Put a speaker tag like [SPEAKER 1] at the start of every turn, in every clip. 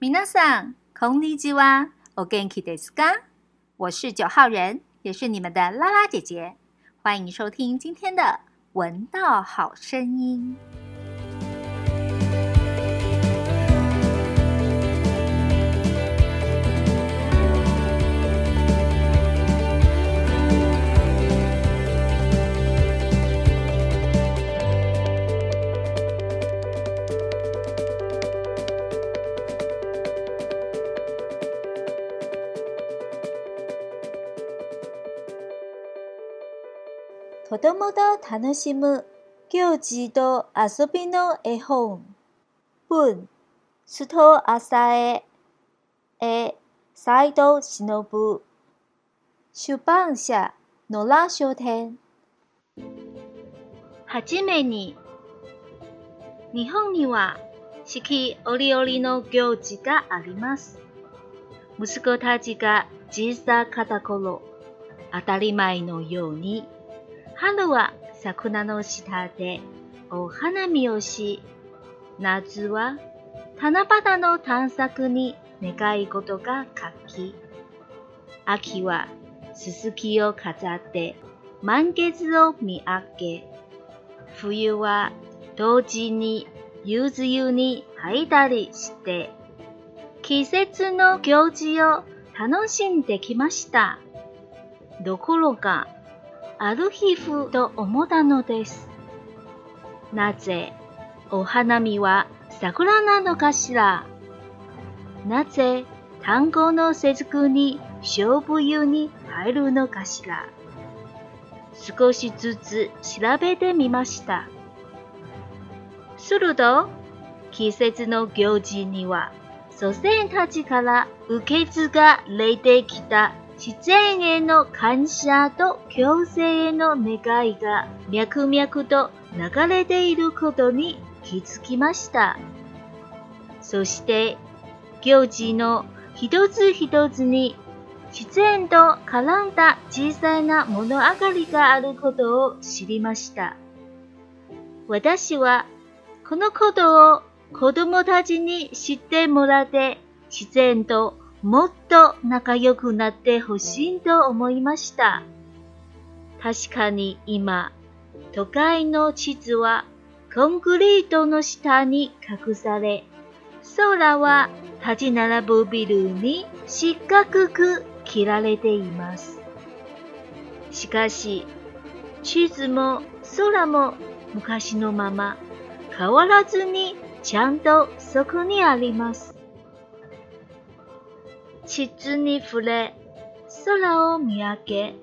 [SPEAKER 1] 皆さん、こんにちは。お元気ですか？我是九号人，也是你们的拉拉姐姐。欢迎收听今天的《闻道好声音》。
[SPEAKER 2] 子供と楽しむ行事と遊びの絵本。文、須藤浅江。絵、斎藤忍。出版社、野良書店。
[SPEAKER 3] はじめに、日本には四季折々の行事があります。息子たちが小さかった頃、当たり前のように春は桜の下でお花見をし、夏は七夕の探索に願い事が書き、秋はすすきを飾って満月を見上げ、冬は同時にゆず湯に入ったりして、季節の行事を楽しんできました。ところが、ある日ふと思ったのです。なぜお花見は桜なのかしら？なぜ単語の節句に勝負湯に入るのかしら？少しずつ調べてみました。すると、季節の行事には祖先たちから受け継がれてきた自然への感謝と共生への願いが脈々と流れていることに気づきました。そして、行事の一つ一つに自然と絡んだ小さな物上がりがあることを知りました。私はこのことを子供たちに知ってもらって自然ともっと仲良くなってほしいと思いました。確かに今、都会の地図はコンクリートの下に隠され、空は立ち並ぶビルに四角く切られています。しかし、地図も空も昔のまま変わらずにちゃんとそこにあります。地図に触れ、空を見上げ、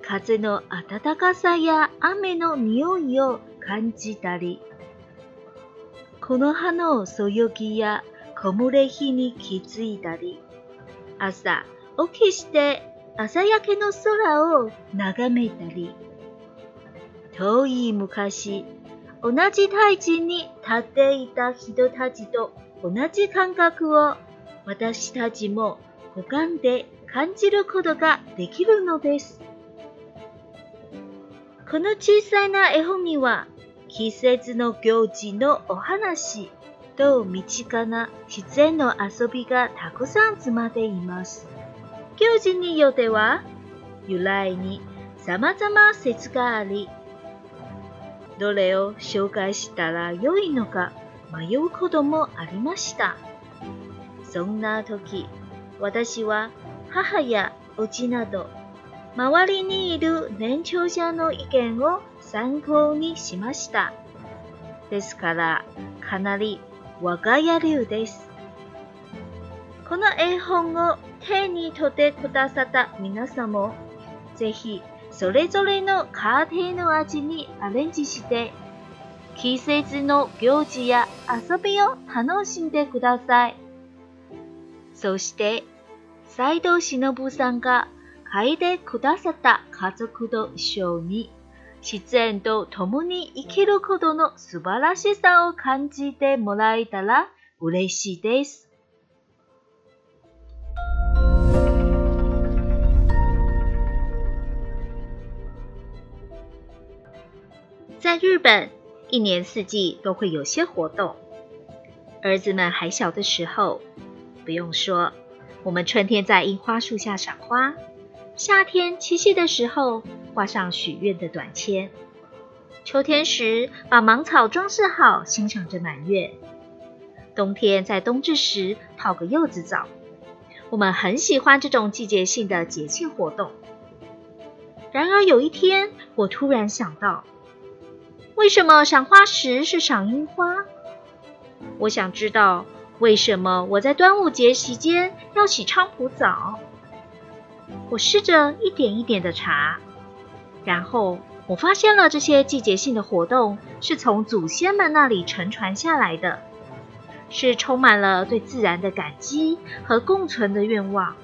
[SPEAKER 3] 風の暖かさや雨の匂いを感じたり、この葉のそよぎや木漏れ日に気づいたり、朝起きして朝焼けの空を眺めたり、遠い昔、同じ大地に立っていた人たちと同じ感覚を私たちも五感で感じることができるのです。この小さな絵本には季節の行事のお話と身近な自然の遊びがたくさん詰まっています。行事によっては由来に様々説があり、どれを紹介したらよいのか迷うこともありました。そんな時、私は母やうちなど、周りにいる年長者の意見を参考にしました。ですから、かなり我が家流です。この絵本を手に取ってくださった皆さんも、ぜひそれぞれの家庭の味にアレンジして、季節の行事や遊びを楽しんでください。そして、斎藤忍さんが書いてくださった家族と一緒に、自然と共に生きることの素晴らしさを感じてもらえたら嬉しいです。在日本，一年四季都会有些活动。儿子们还小的时候，不用说，我们春天在樱花树下赏花，夏天七夕的时候挂上许愿的短签，秋天时把芒草装饰好，欣赏着满月，冬天在冬至时泡个柚子澡。我们很喜欢这种季节性的节庆活动。然而有一天，我突然想到，为什么赏花时是赏樱花？我想知道为什么我在端午节期间要洗菖蒲澡。我试着一点一点的查，然后我发现了这些季节性的活动是从祖先们那里承传下来的。是充满了对自然的感激和共存的愿望。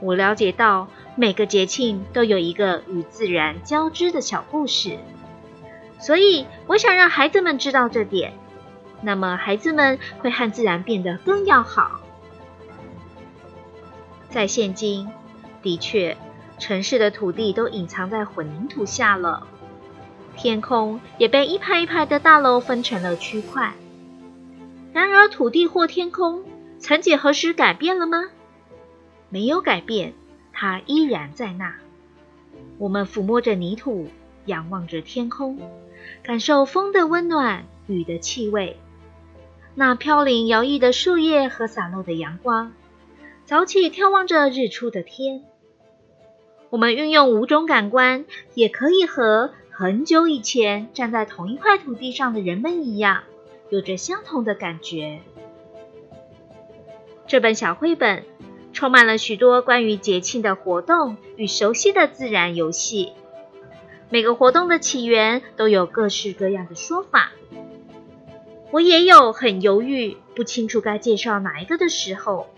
[SPEAKER 3] 我了解到每个节庆都有一个与自然交织的小故事，所以我想让孩子们知道这点，那么孩子们会和自然变得更要好。在现今，的确，城市的土地都隐藏在混凝土下了，天空也被一排一排的大楼分成了区块。然而，土地或天空曾几何时改变了吗？没有改变，它依然在那。我们抚摸着泥土，仰望着天空，感受风的温暖、雨的气味，那飘零摇曳的树叶和洒落的阳光。早起眺望着日出的天。我们运用五种感官，也可以和很久以前站在同一块土地上的人们一样。有着相同的感觉。这本小绘本充满了许多关于节庆的活动与熟悉的自然游戏。每个活动的起源都有各式各样的说法。我也有很犹豫、不清楚该介绍哪一个的时候。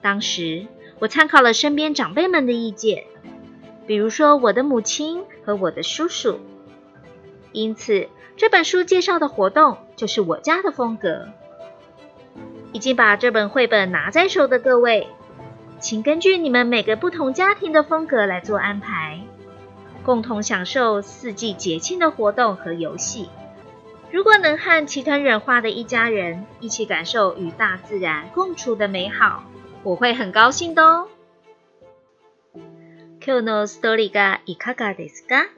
[SPEAKER 3] 当时我参考了身边长辈们的意见，比如说我的母亲和我的叔叔。因此。这本书介绍的活动就是我家的风格。已经把这本绘本拿在手的各位，请根据你们每个不同家庭的风格来做安排，共同享受四季节庆的活动和游戏。如果能和齐藤忍画的一家人一起感受与大自然共处的美好，我会很高兴的哦。Q no story ga ikaga desu ka？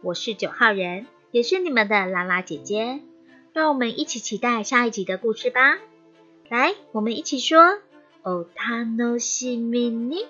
[SPEAKER 3] 我是九号人。也是你们的拉拉姐姐，让我们一起期待下一集的故事吧。来，我们一起说：“哦，他诺西米尼。”